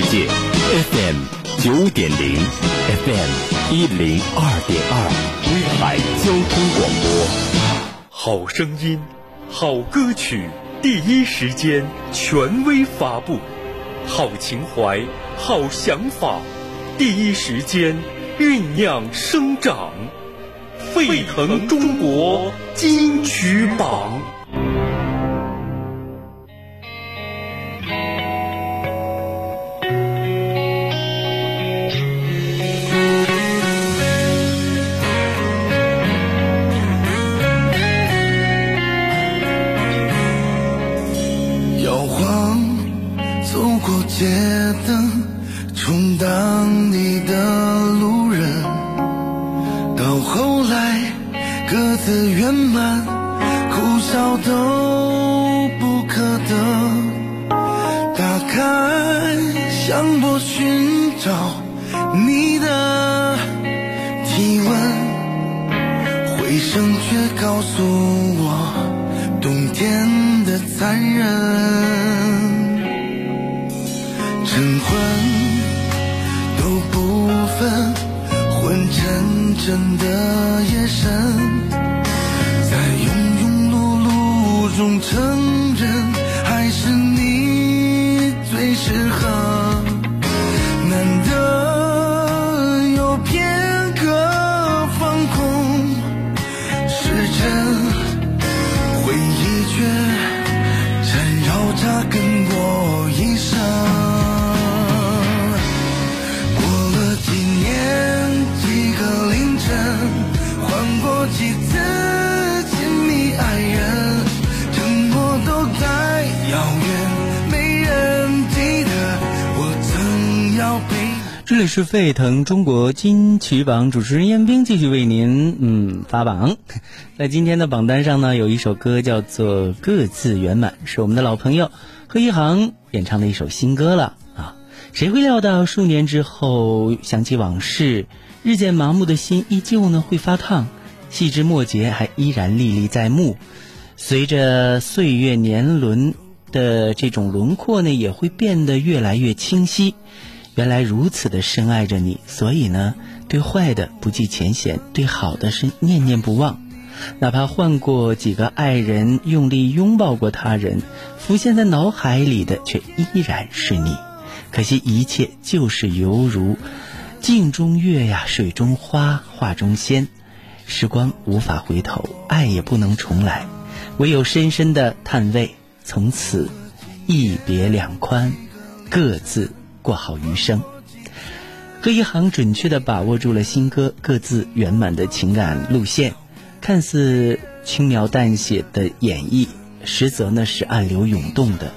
世界，FM 九点零，FM 一零二点二，威海交通广播。好声音，好歌曲，第一时间权威发布；好情怀，好想法，第一时间酝酿生长。沸腾中国金曲榜。告诉我冬天的残忍晨昏都不分昏沉沉的夜深在庸庸碌碌中承认还是你最适合。里是沸腾中国金曲榜，主持人燕兵继续为您嗯发榜。在今天的榜单上呢，有一首歌叫做《各自圆满》，是我们的老朋友贺一航演唱的一首新歌了啊！谁会料到数年之后想起往事，日渐麻木的心依旧呢会发烫，细枝末节还依然历历在目。随着岁月年轮的这种轮廓呢，也会变得越来越清晰。原来如此的深爱着你，所以呢，对坏的不计前嫌，对好的是念念不忘。哪怕换过几个爱人，用力拥抱过他人，浮现在脑海里的却依然是你。可惜一切就是犹如镜中月呀，水中花，画中仙。时光无法回头，爱也不能重来，唯有深深的叹味。从此一别两宽，各自。过好余生，贺一航准确的把握住了新歌各自圆满的情感路线，看似轻描淡写的演绎，实则呢是暗流涌动的。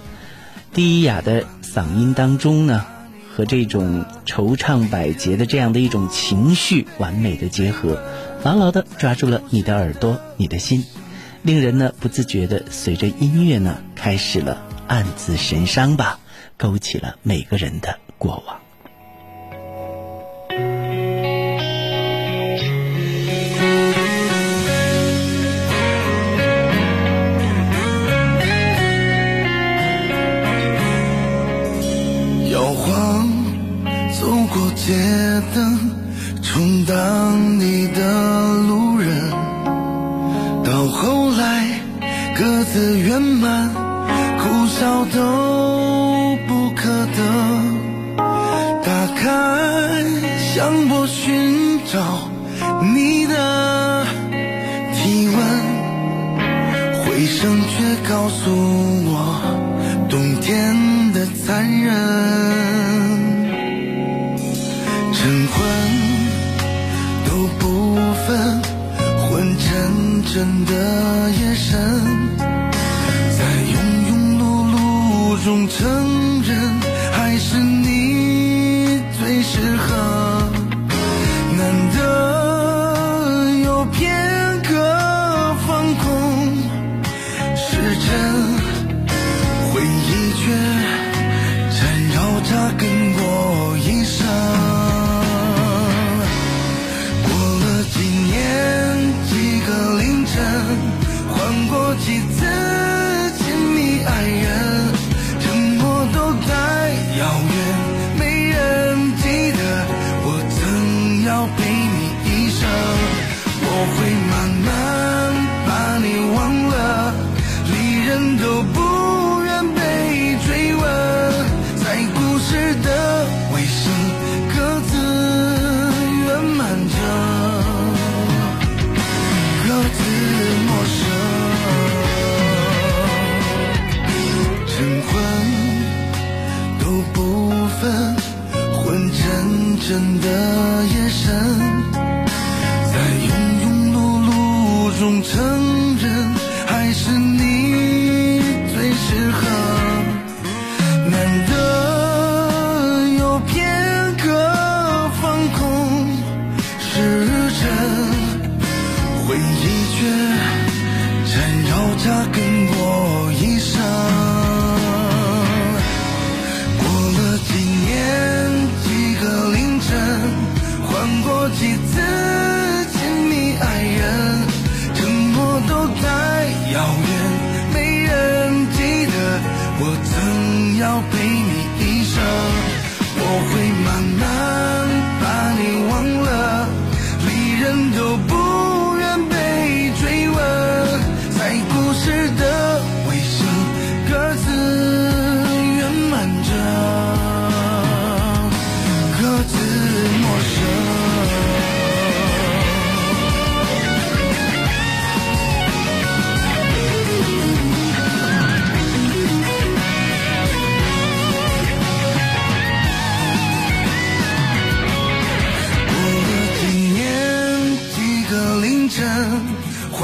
低哑的嗓音当中呢，和这种惆怅百结的这样的一种情绪完美的结合，牢牢的抓住了你的耳朵，你的心，令人呢不自觉的随着音乐呢开始了暗自神伤吧。勾起了每个人的过往。摇晃走过街灯，充当你的路人，到后来各自圆满，苦笑都。不可得打开向我，寻找你的体温，回声却告诉我冬天的残忍。晨昏都不分，昏沉沉的夜深，在庸庸碌碌中沉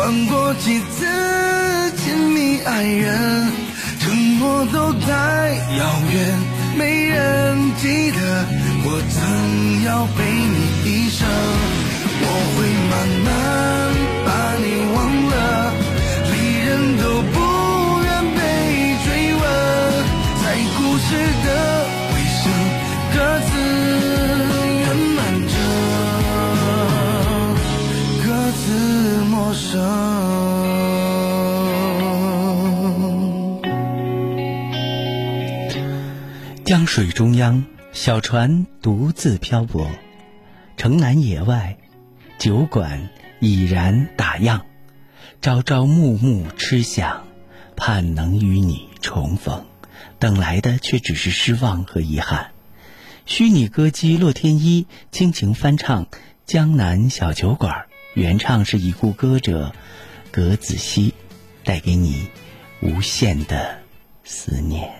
换过几次亲密爱人，承诺都太遥远，没人记得我曾要陪你一生。我会慢慢把你忘了，离人都不愿被追问，在故事的江水中央，小船独自漂泊，城南野外，酒馆已然打烊，朝朝暮暮痴想，盼能与你重逢，等来的却只是失望和遗憾。虚拟歌姬洛天依倾情翻唱《江南小酒馆》，原唱是已故歌者葛子兮，带给你无限的思念。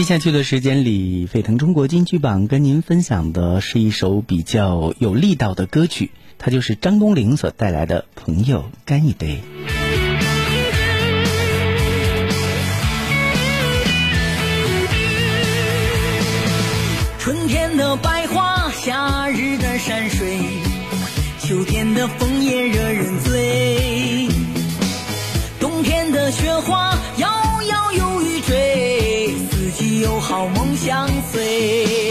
接下去的时间里，沸腾中国金曲榜跟您分享的是一首比较有力道的歌曲，它就是张东玲所带来的《朋友干一杯》。春天的百花，夏日的山水，秋天的枫叶惹人醉，冬天的雪花摇，好梦相随。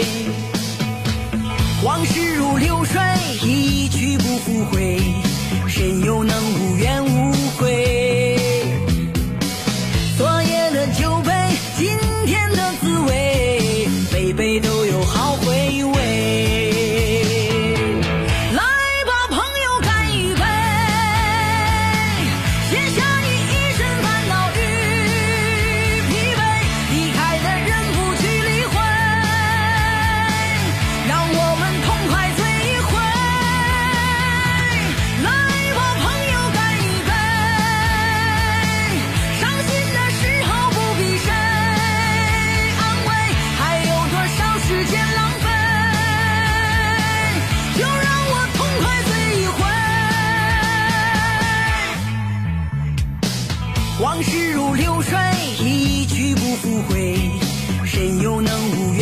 无悔谁又能无缘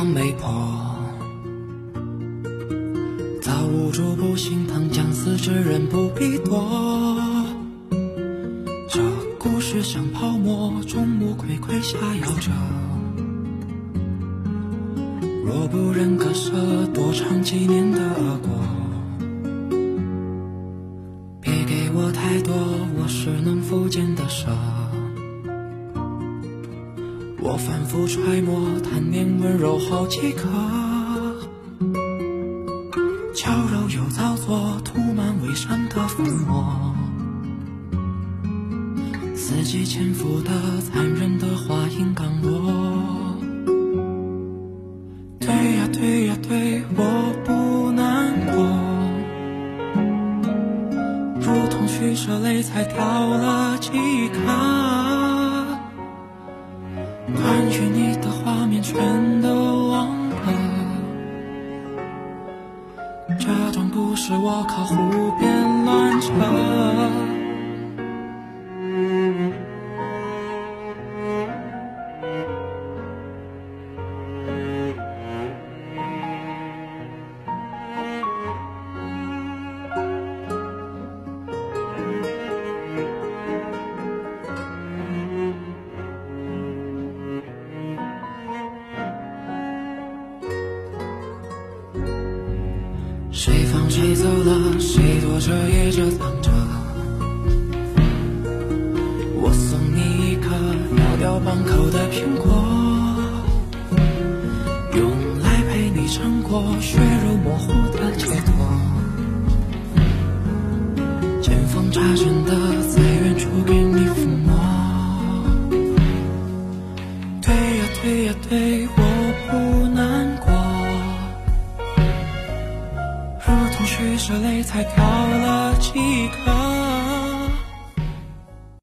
望没破。造物主不心疼将死之人不必躲。这故事像泡沫，众目睽睽下摇着。若不忍割舍，多尝几年的恶果。别给我太多，我是能否见我反复揣摩，贪恋温柔好几刻，娇柔又造作，涂满伪善的粉末。伺机潜伏的残忍的走了，谁躲着掖着藏着。我送你一颗咬掉半口的苹果，用来陪你撑过血肉模糊的街头。见缝插针的在远处给你抚摸。才掉了几颗。